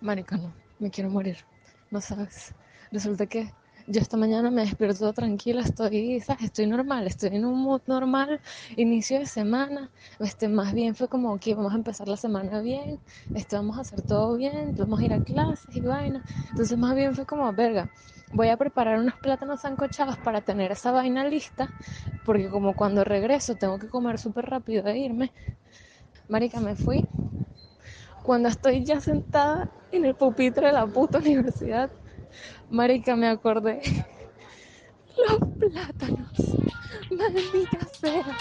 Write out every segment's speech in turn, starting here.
Marica, no, me quiero morir. No sabes. Resulta que yo esta mañana me despierto tranquila, estoy, ¿sabes? Estoy normal, estoy en un mood normal, inicio de semana, este, más bien fue como que vamos a empezar la semana bien, este, vamos a hacer todo bien, vamos a ir a clases y vaina, entonces más bien fue como, verga, voy a preparar unos plátanos sancochados para tener esa vaina lista, porque como cuando regreso tengo que comer súper rápido e irme, marica, me fui, cuando estoy ya sentada en el pupitre de la puta universidad, Marica, me acordé. Los plátanos. Maldita sea.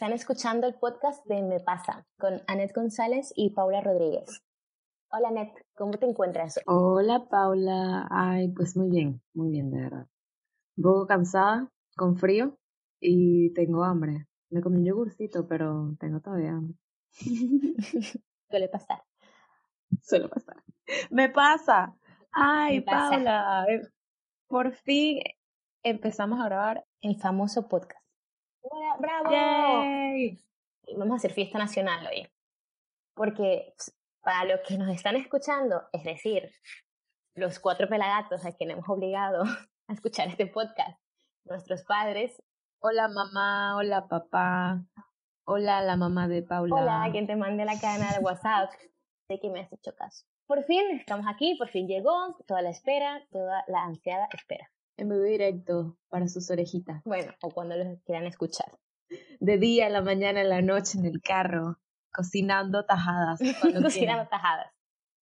Están escuchando el podcast de Me Pasa con Anet González y Paula Rodríguez. Hola, Net, ¿cómo te encuentras? Hola, Paula. Ay, pues muy bien, muy bien, de verdad. Un poco cansada, con frío y tengo hambre. Me comí un yogurcito, pero tengo todavía hambre. Suele pasar. Suele pasar. Me pasa. Ay, Paula. Eh, por fin empezamos a grabar el famoso podcast. ¡Bravo! Vamos a hacer fiesta nacional hoy. Porque para los que nos están escuchando, es decir, los cuatro pelagatos a quienes hemos obligado a escuchar este podcast, nuestros padres. Hola mamá, hola papá, hola la mamá de Paula. Hola, quien te mande la cadena de WhatsApp. sé que me has hecho caso. Por fin estamos aquí, por fin llegó, toda la espera, toda la ansiada espera. En vivo directo para sus orejitas. Bueno, o cuando los quieran escuchar. De día, en la mañana, en la noche, en el carro, cocinando tajadas. cocinando tajadas.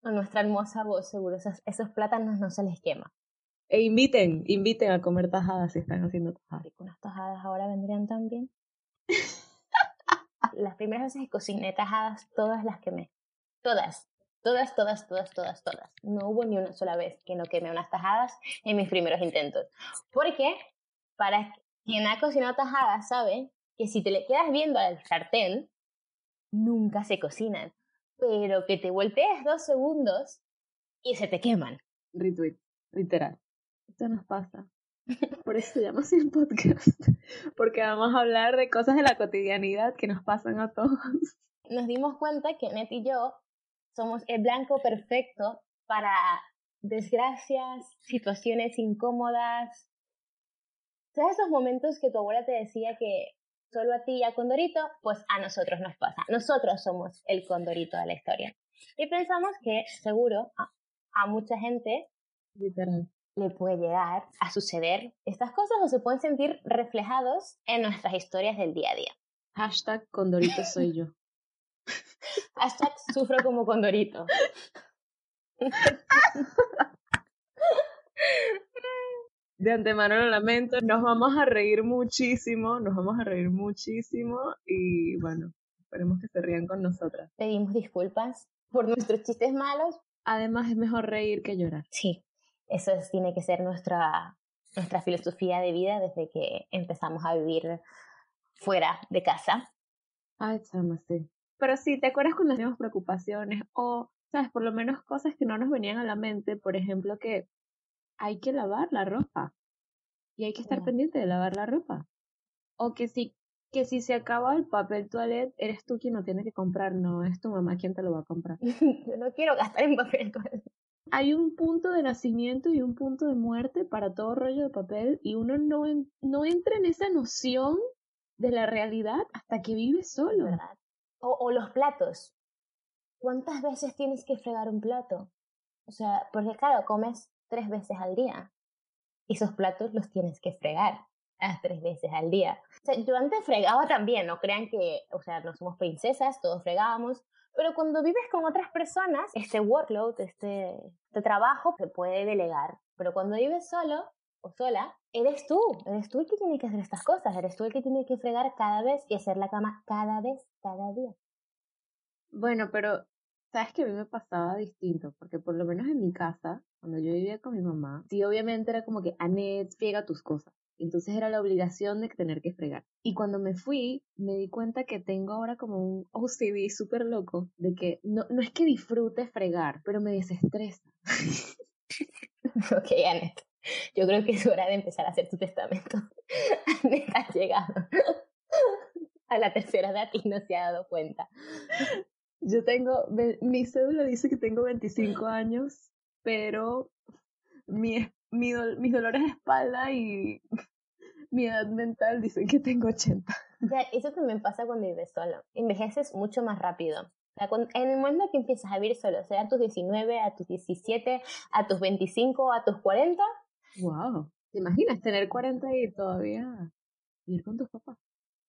Con nuestra hermosa voz, seguro, esos, esos plátanos no se les quema. E inviten, inviten a comer tajadas si están haciendo tajadas. Unas tajadas ahora vendrían también. las primeras veces que cociné tajadas, todas las quemé. Todas. Todas, todas, todas, todas, todas. No hubo ni una sola vez que no quemé unas tajadas en mis primeros intentos. Porque, para quien ha cocinado tajadas, sabe que si te le quedas viendo al sartén, nunca se cocinan, pero que te voltees dos segundos y se te queman. Retweet, literal. Esto nos pasa. Por eso se llama el podcast. Porque vamos a hablar de cosas de la cotidianidad que nos pasan a todos. Nos dimos cuenta que Net y yo somos el blanco perfecto para desgracias, situaciones incómodas. ¿Sabes esos momentos que tu abuela te decía que solo a ti y a Condorito, pues a nosotros nos pasa. Nosotros somos el Condorito de la historia. Y pensamos que seguro a, mucha gente le puede llegar a suceder estas cosas o se pueden sentir reflejados en nuestras historias del día a día. Hashtag Condorito soy yo. Hashtag sufro como Condorito. de antemano lo lamento, nos vamos a reír muchísimo, nos vamos a reír muchísimo y bueno, esperemos que se rían con nosotras. Pedimos disculpas por nuestros chistes malos. Además es mejor reír que llorar. Sí, eso tiene que ser nuestra, nuestra filosofía de vida desde que empezamos a vivir fuera de casa. Ay, chama, sí. Pero sí, ¿te acuerdas cuando teníamos preocupaciones o, sabes, por lo menos cosas que no nos venían a la mente? Por ejemplo, que hay que lavar la ropa y hay que estar pendiente de lavar la ropa. O que si, que si se acaba el papel toilet, eres tú quien lo tiene que comprar, no es tu mamá quien te lo va a comprar. Yo no quiero gastar en papel toilet. Hay un punto de nacimiento y un punto de muerte para todo rollo de papel y uno no, no entra en esa noción de la realidad hasta que vive solo. ¿verdad? O, los platos. ¿Cuántas veces tienes que fregar un plato? O sea, porque claro, comes tres veces al día. Y esos platos los tienes que fregar a tres veces al día. O sea, yo antes fregaba también, no crean que, o sea, no somos princesas, todos fregábamos, pero cuando vives con otras personas, este workload, este, este trabajo se puede delegar. Pero cuando vives solo o sola, eres tú, eres tú el que tiene que hacer estas cosas, eres tú el que tiene que fregar cada vez y hacer la cama cada vez, cada día. Bueno, pero sabes que a mí me pasaba distinto, porque por lo menos en mi casa, cuando yo vivía con mi mamá, sí, obviamente era como que, Anet, friega tus cosas. Entonces era la obligación de tener que fregar. Y cuando me fui, me di cuenta que tengo ahora como un OCD súper loco, de que no, no es que disfrute fregar, pero me desestresa. ok, Annette. Yo creo que es hora de empezar a hacer tu testamento. Annette ha llegado a la tercera edad y no se ha dado cuenta. Yo tengo, mi cédula dice que tengo 25 años, pero mi, mi mis dolores de espalda y mi edad mental dicen que tengo 80. Ya, eso también pasa cuando vives solo. Envejeces mucho más rápido. En el momento que empiezas a vivir solo, sea a tus 19, a tus 17, a tus 25, a tus 40. Wow. ¿Te imaginas tener 40 y todavía ir con tus papás?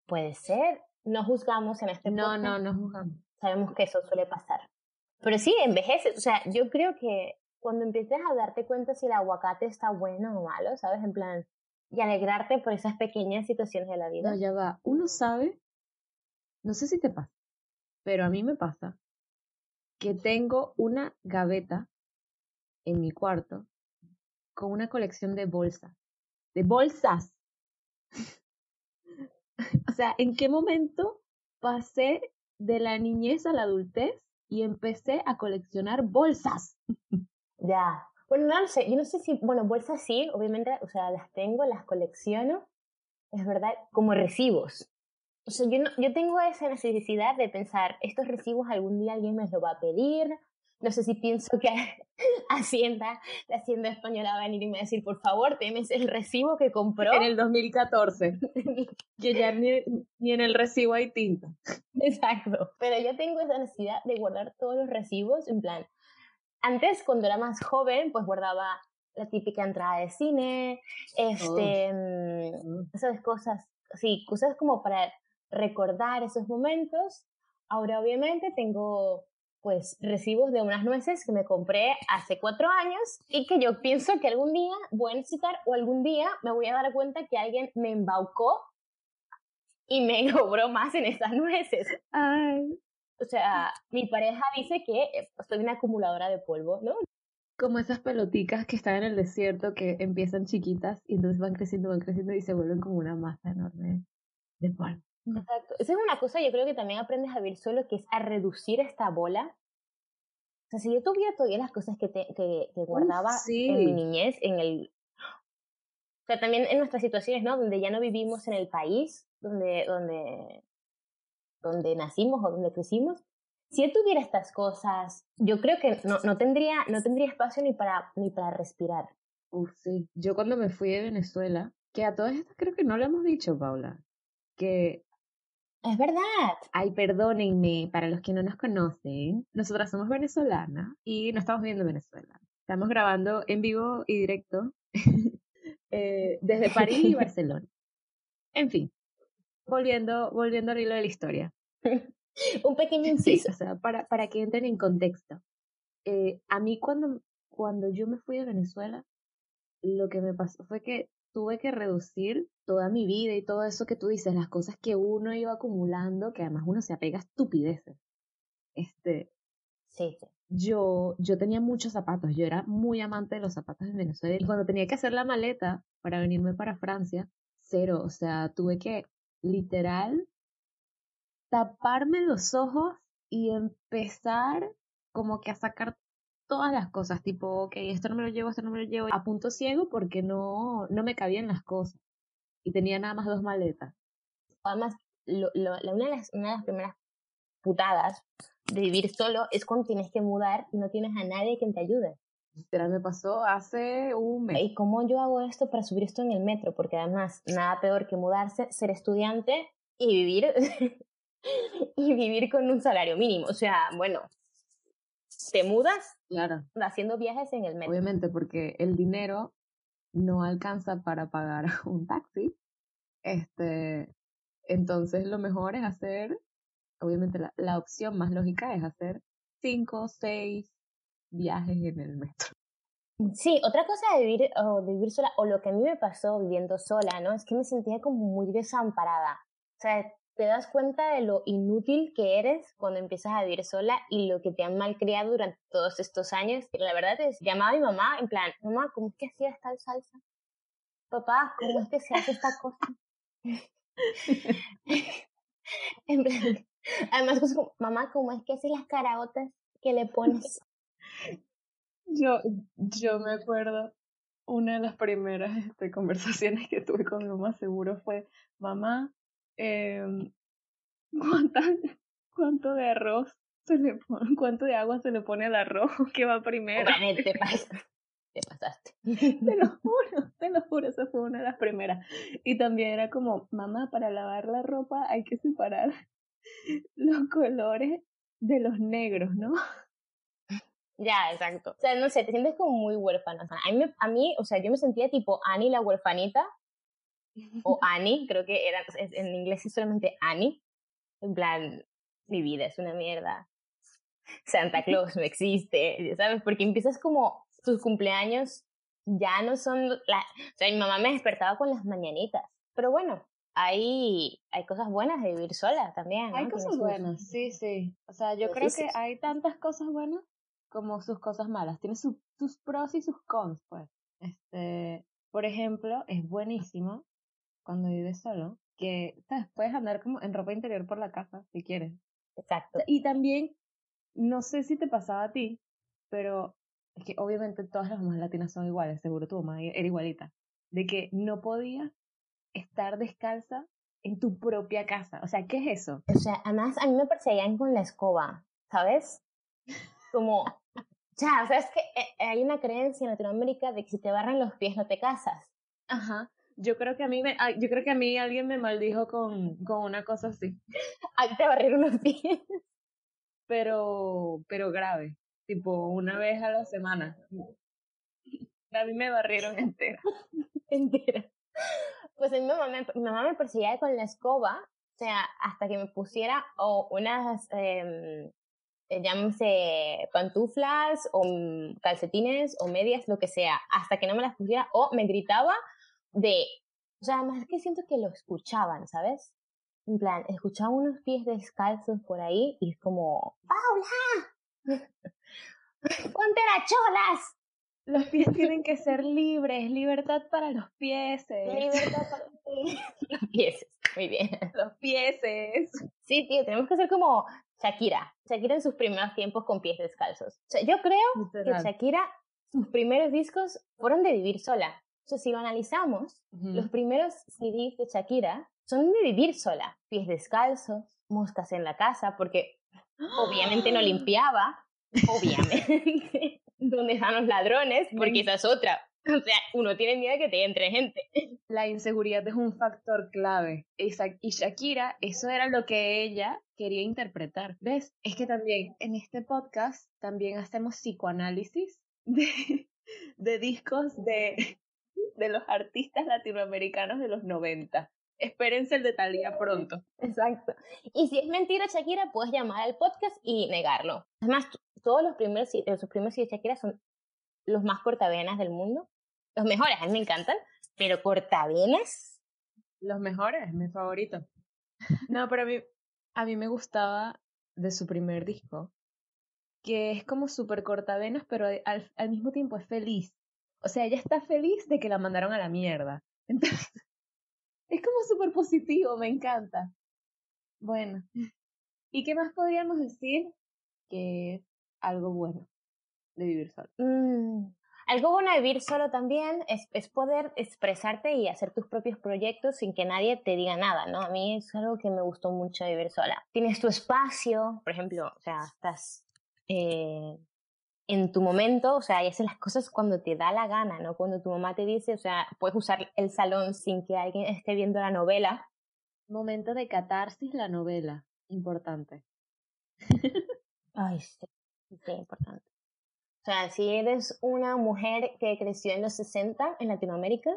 Puede ser. No juzgamos en este No, no, no juzgamos. Sabemos que eso suele pasar. Pero sí, envejeces. O sea, yo creo que cuando empieces a darte cuenta si el aguacate está bueno o malo, ¿sabes? En plan, y alegrarte por esas pequeñas situaciones de la vida. No, ya va. Uno sabe, no sé si te pasa, pero a mí me pasa que tengo una gaveta en mi cuarto con una colección de bolsas. De bolsas. o sea, ¿en qué momento pasé de la niñez a la adultez y empecé a coleccionar bolsas? Ya. Bueno, no sé. Yo no sé si, bueno, bolsas sí, obviamente, o sea, las tengo, las colecciono. Es verdad, como recibos. O sea, yo, no, yo tengo esa necesidad de pensar, estos recibos algún día alguien me los va a pedir. No sé si pienso que Hacienda, la Hacienda Española va a venir y me va a decir, por favor, temes el recibo que compró. En el 2014. que ya ni, ni en el recibo hay tinta. Exacto. Pero yo tengo esa necesidad de guardar todos los recibos, en plan, antes, cuando era más joven, pues guardaba la típica entrada de cine, este, mm, esas cosas, sí, cosas como para recordar esos momentos. Ahora, obviamente, tengo pues recibos de unas nueces que me compré hace cuatro años y que yo pienso que algún día voy a necesitar o algún día me voy a dar cuenta que alguien me embaucó y me cobró más en esas nueces. Ay o sea, mi pareja dice que eh, soy una acumuladora de polvo, ¿no? Como esas peloticas que están en el desierto que empiezan chiquitas y entonces van creciendo, van creciendo y se vuelven como una masa enorme de polvo. Exacto. Esa es una cosa, yo creo que también aprendes a vivir solo, que es a reducir esta bola. O sea, si yo tuviera todavía las cosas que, te, que, que guardaba en mi niñez, en el... O sea, también en nuestras situaciones, ¿no? Donde ya no vivimos en el país, donde, donde donde nacimos o donde crecimos, si él tuviera estas cosas, yo creo que no, no, tendría, no tendría espacio ni para, ni para respirar. Uf, sí. Yo cuando me fui de Venezuela, que a todas estas creo que no le hemos dicho, Paula, que... Es verdad. Ay, perdónenme, para los que no nos conocen, nosotras somos venezolanas y no estamos viviendo en Venezuela. Estamos grabando en vivo y directo eh, desde París y Barcelona. En fin, volviendo, volviendo al hilo de la historia. Un pequeño inciso. o sea, para, para que entren en contexto. Eh, a mí cuando, cuando yo me fui de Venezuela, lo que me pasó fue que tuve que reducir toda mi vida y todo eso que tú dices, las cosas que uno iba acumulando, que además uno se apega a estupideces. Este, sí, Yo, yo tenía muchos zapatos, yo era muy amante de los zapatos en Venezuela y cuando tenía que hacer la maleta para venirme para Francia, cero, o sea, tuve que literal, taparme los ojos y empezar como que a sacar todas las cosas, tipo, ok, esto no me lo llevo, esto no me lo llevo, a punto ciego porque no, no me cabían las cosas. Y tenía nada más dos maletas. Además, lo, lo, una, de las, una de las primeras putadas de vivir solo es cuando tienes que mudar y no tienes a nadie que te ayude. Literal, me pasó hace un mes. ¿Y cómo yo hago esto para subir esto en el metro? Porque además, nada peor que mudarse, ser estudiante y vivir, y vivir con un salario mínimo. O sea, bueno, te mudas claro. haciendo viajes en el metro. Obviamente, porque el dinero no alcanza para pagar un taxi. Este, entonces lo mejor es hacer, obviamente la, la opción más lógica es hacer cinco, seis, viajes en el metro. Sí, otra cosa de vivir, o de vivir sola, o lo que a mí me pasó viviendo sola, ¿no? Es que me sentía como muy desamparada. O sea, te das cuenta de lo inútil que eres cuando empiezas a vivir sola y lo que te han malcriado durante todos estos años. La verdad es, llamaba a mi mamá en plan, mamá, ¿cómo es que hacías tal salsa? papá, ¿cómo es que se hace esta cosa? en plan, además, mamá, ¿cómo es que haces las caraotas que le pones? Yo, yo me acuerdo, una de las primeras este, conversaciones que tuve con mi mamá seguro fue, mamá, eh, ¿cuánto de arroz se le pone, cuánto de agua se le pone al arroz que va primero? Obviamente, te, te pasaste. Te lo juro, te lo juro, esa fue una de las primeras. Y también era como, mamá, para lavar la ropa hay que separar los colores de los negros, ¿no? Ya, exacto. O sea, no sé, te sientes como muy huérfana. a, mí, a mí, o sea, yo me sentía tipo Annie la huérfanita, o Annie, creo que era, en inglés es solamente Annie. En plan, mi vida es una mierda. Santa Claus no existe, ¿sabes? Porque empiezas como sus cumpleaños ya no son la, o sea, mi mamá me despertaba con las mañanitas. Pero bueno, hay, hay cosas buenas de vivir sola también. Hay cosas buenas, sí, sí. O sea, yo creo que hay tantas cosas buenas como sus cosas malas. Tiene sus pros y sus cons, pues. Este, por ejemplo, es buenísimo cuando vives solo que ¿sabes? puedes andar como en ropa interior por la casa si quieres. Exacto. Y también, no sé si te pasaba a ti, pero es que obviamente todas las mamás latinas son iguales, seguro tu mamá era igualita, de que no podías estar descalza en tu propia casa. O sea, ¿qué es eso? O sea, además a mí me perseguían con la escoba, ¿sabes? Como, ya, o sea, es que eh, hay una creencia en Latinoamérica de que si te barran los pies no te casas. Ajá. Yo creo que a mí me, yo creo que a mí alguien me maldijo con, con una cosa así. A te barrieron los pies. Pero, pero grave. Tipo, una vez a la semana. A mí me barrieron entera. entera. Pues mi mamá me, mi mamá me perseguía con la escoba, o sea, hasta que me pusiera o unas, eh, llámese pantuflas o calcetines o medias, lo que sea, hasta que no me las pusiera o me gritaba de, o sea, más que siento que lo escuchaban, ¿sabes? En plan, escuchaba unos pies descalzos por ahí y es como, ¡Paula! ¡Ponte las cholas! Los pies tienen que ser libres, libertad para los pies. Libertad para los pies. Muy bien. Los pies. Sí, tío, tenemos que ser como Shakira. Shakira en sus primeros tiempos con pies descalzos. O sea, yo creo que Shakira, sus primeros discos fueron de vivir sola. Entonces, si lo analizamos, los primeros CDs de Shakira son de vivir sola. Pies descalzos, moscas en la casa, porque obviamente no limpiaba, obviamente. ¿Dónde están los ladrones? Porque esa es otra. O sea, uno tiene miedo de que te entre gente. La inseguridad es un factor clave. Y Shakira, eso era lo que ella quería interpretar. ¿Ves? Es que también en este podcast también hacemos psicoanálisis de, de discos de de los artistas latinoamericanos de los 90. Espérense el de Talía pronto. Exacto. Y si es mentira, Shakira, puedes llamar al podcast y negarlo. Además, todos los primeros, los primeros de Shakira son los más cortavenas del mundo. Los mejores, a mí me encantan, pero cortavenas. Los mejores, mi favorito. No, pero a mí, a mí me gustaba de su primer disco, que es como súper cortavenas, pero al, al mismo tiempo es feliz. O sea, ella está feliz de que la mandaron a la mierda. Entonces, es como súper positivo, me encanta. Bueno, ¿y qué más podríamos decir que es algo bueno de vivir solo? Mm, algo bueno de vivir solo también es, poder expresarte y hacer tus propios proyectos sin que nadie te diga nada, ¿no? A mí es algo que me gustó mucho de vivir sola. Tienes tu espacio, por ejemplo, o sea, estás eh, en tu momento, o sea, y haces las cosas cuando te da la gana, ¿no? Cuando tu mamá te dice, o sea, puedes usar el salón sin que alguien esté viendo la novela. Momento de catarsis la novela, importante. Ay, sí, sí, importante. O sea, si eres una mujer que creció en los 60 en Latinoamérica,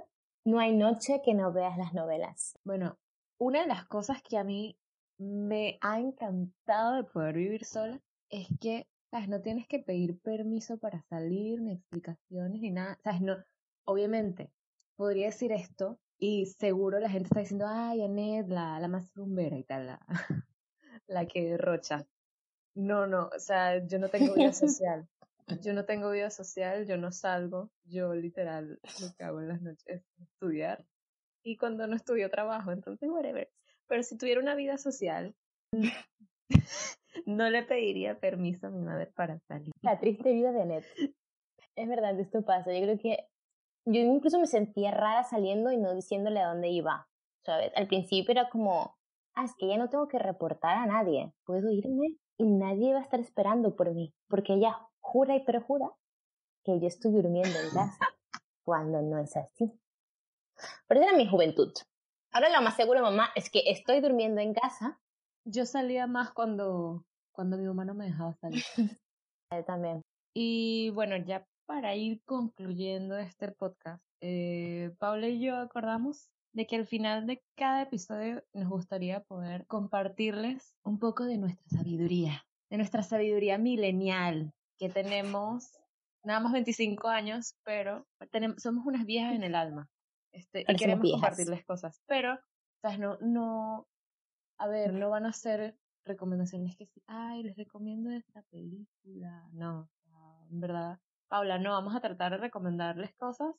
no hay noche que no veas las novelas. Bueno, una de las cosas que a mí me ha encantado de poder vivir sola es que ¿sabes? No tienes que pedir permiso para salir, ni explicaciones, ni nada. ¿Sabes? No, obviamente, podría decir esto y seguro la gente está diciendo, ay, Anet, la, la más rumbera y tal, la, la que derrocha. No, no, o sea, yo no tengo vida social. Yo no tengo vida social, yo no salgo, yo literal lo que hago en las noches es estudiar. Y cuando no estudio trabajo, entonces whatever. Pero si tuviera una vida social, no le pediría permiso a mi madre para salir. La triste vida de Net. Es verdad, esto pasa. Yo creo que yo incluso me sentía rara saliendo y no diciéndole a dónde iba. ¿Sabes? Al principio era como, ah, es que ya no tengo que reportar a nadie. Puedo irme y nadie va a estar esperando por mí. Porque ella jura y perjura que yo estoy durmiendo en casa. Cuando no es así. Pero esa era mi juventud. Ahora lo más seguro, mamá, es que estoy durmiendo en casa. Yo salía más cuando, cuando mi mamá no me dejaba salir. Yo también. Y bueno, ya para ir concluyendo este podcast, eh, Paula y yo acordamos de que al final de cada episodio nos gustaría poder compartirles un poco de nuestra sabiduría, de nuestra sabiduría milenial que tenemos nada más 25 años, pero tenemos, somos unas viejas en el alma. Este, y queremos compartirles cosas. Pero, ¿sabes? No, no, a ver, no van a ser recomendaciones que sí, ay, les recomiendo esta película. No, en verdad, Paula, no, vamos a tratar de recomendarles cosas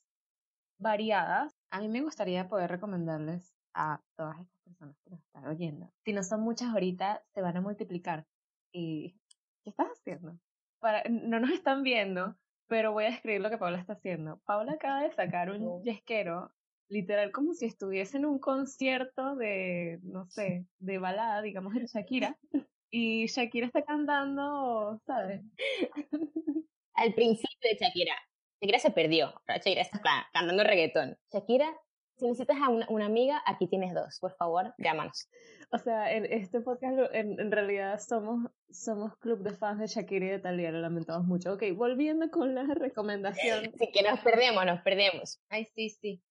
variadas. A mí me gustaría poder recomendarles a todas estas personas que nos están oyendo. Si no son muchas ahorita, se van a multiplicar. ¿Y qué estás haciendo? Para, no nos están viendo, pero voy a escribir lo que Paula está haciendo. Paula acaba de sacar un yesquero literal como si estuviese en un concierto de, no sé, de balada, digamos, de Shakira. Y Shakira está cantando, ¿sabes? Al principio de Shakira. Shakira se perdió. Shakira está cantando reggaetón. Shakira, si necesitas a una, amiga, aquí tienes dos. Por favor, llámanos. O sea, en este podcast en, en, realidad somos, somos club de fans de Shakira y de Talia, lo lamentamos mucho. Ok, volviendo con la recomendación. Sí, que nos perdemos, nos perdemos. Ay, sí, sí.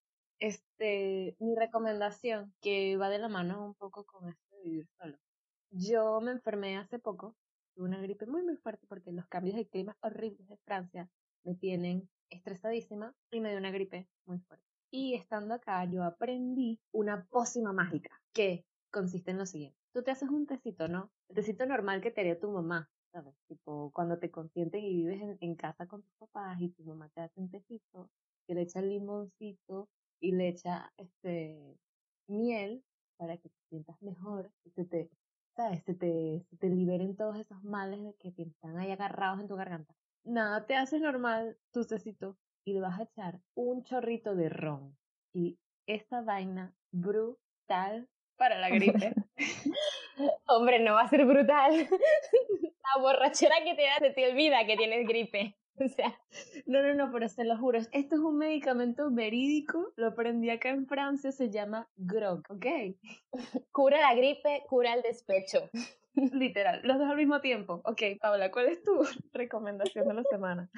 Este, mi recomendación, que va de la mano un poco con esto de vivir solo. Yo me enfermé hace poco, tuve una gripe muy muy fuerte porque los cambios de clima horribles de Francia me tienen estresadísima y me dio una gripe muy fuerte. Y estando acá yo aprendí una pócima mágica que consiste en lo siguiente. Tú te haces un tecito, ¿no? El tecito normal que te haría tu mamá, ¿sabes? Tipo, cuando te consienten y vives en, en casa con tus papás y tu mamá te hace un tecito, que le echa limoncito y le echa este miel para que te sientas mejor y se te, ¿sabes? Se te, te liberen todos esos males de que te están ahí agarrados en tu garganta. Nada, te haces normal tu cecito y le vas a echar un chorrito de ron. Y esta vaina brutal para la gripe. Hombre, no va a ser brutal. la borrachera que te da se te olvida que tienes gripe. O sea, no, no, no, pero se lo juro. Esto es un medicamento verídico. Lo aprendí acá en Francia. Se llama Grog, ¿ok? Cura la gripe, cura el despecho. Literal, los dos al mismo tiempo. Ok, Paula, ¿cuál es tu recomendación de la semana?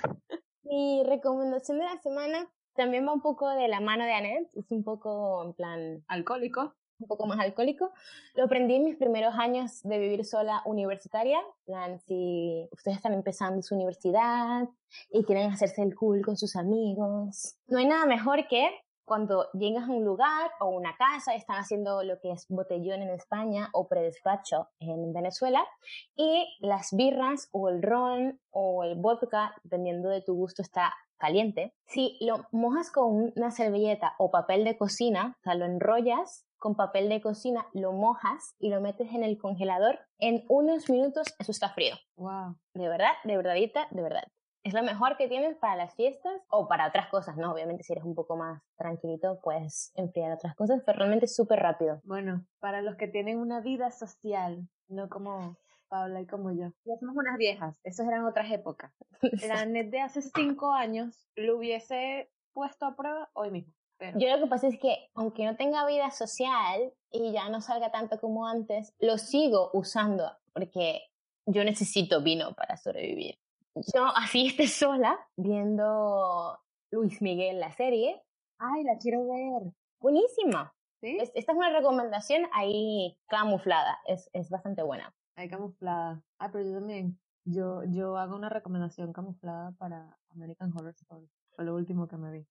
Mi recomendación de la semana también va un poco de la mano de Annette. Es un poco en plan. Alcohólico un poco más alcohólico. Lo aprendí en mis primeros años de vivir sola universitaria. plan, si ustedes están empezando su universidad y quieren hacerse el cool con sus amigos, no hay nada mejor que cuando llegas a un lugar o una casa, están haciendo lo que es botellón en España o predespacho en Venezuela, y las birras o el ron o el vodka, dependiendo de tu gusto, está caliente. Si lo mojas con una servilleta o papel de cocina, o sea, lo enrollas con papel de cocina, lo mojas y lo metes en el congelador, en unos minutos eso está frío. Wow. De verdad, de verdadita, de verdad. Es lo mejor que tienes para las fiestas o para otras cosas, ¿no? Obviamente si eres un poco más tranquilito puedes enfriar otras cosas, pero realmente es súper rápido. Bueno, para los que tienen una vida social, no como Paula y como yo. Ya somos unas viejas, esas eran otras épocas. La net de hace cinco años lo hubiese puesto a prueba hoy mismo. Yo lo que pasa es que, aunque no tenga vida social y ya no salga tanto como antes, lo sigo usando porque yo necesito vino para sobrevivir. Yo así esté sola viendo Luis Miguel la serie. Ay, la quiero ver. Buenísima. ¿Sí? esta es una recomendación ahí camuflada. Es, es bastante buena. Ahí camuflada. Ah, pero yo también. Yo, yo hago una recomendación camuflada para American Horror Story. Fue lo último que me vi.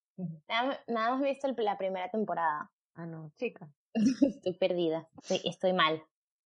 Nada, nada más visto la primera temporada. Ah, no, chica. estoy perdida. Estoy, estoy mal.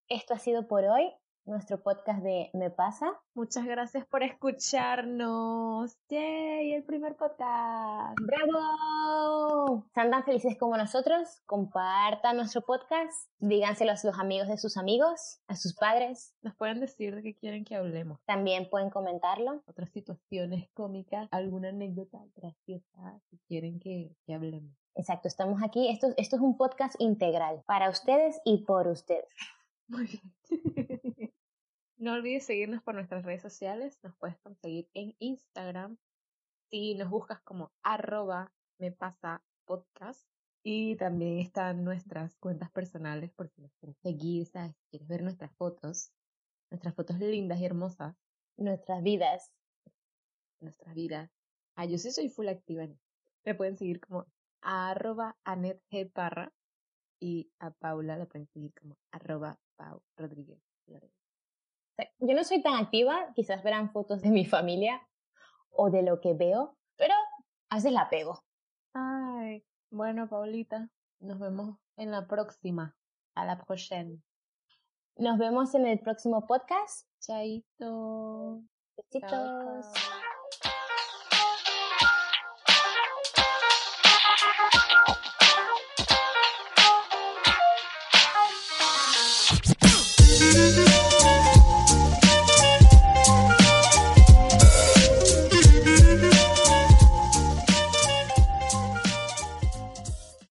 Esto ha sido por hoy. Nuestro podcast de Me Pasa. Muchas gracias por escucharnos. ¡Yay! El primer podcast. ¡Bravo! Están tan felices como nosotros. Compartan nuestro podcast. Díganselo a los amigos de sus amigos, a sus padres. Nos pueden decir de qué quieren que hablemos. También pueden comentarlo. Otras situaciones cómicas, alguna anécdota graciosa que quieren que, que hablemos. Exacto, estamos aquí. Esto, esto es un podcast integral para ustedes y por ustedes. Muy bien. no olvides seguirnos por nuestras redes sociales. Nos puedes conseguir en Instagram. Si nos buscas como arroba me pasa podcast. Y también están nuestras cuentas personales por si nos quieres seguir, ¿sabes? Si quieres ver nuestras fotos, nuestras fotos lindas y hermosas. Nuestras vidas. Nuestras vidas. Ah, yo sí soy full activa Me pueden seguir como arroba Anet G. Parra y a Paula la pueden seguir como arroba Pau Rodríguez. Yo no soy tan activa, quizás verán fotos de mi familia o de lo que veo, pero a veces la pego. Ay, bueno, Paulita, nos vemos en la próxima. A la próxima. Nos vemos en el próximo podcast. Chaito. Besitos.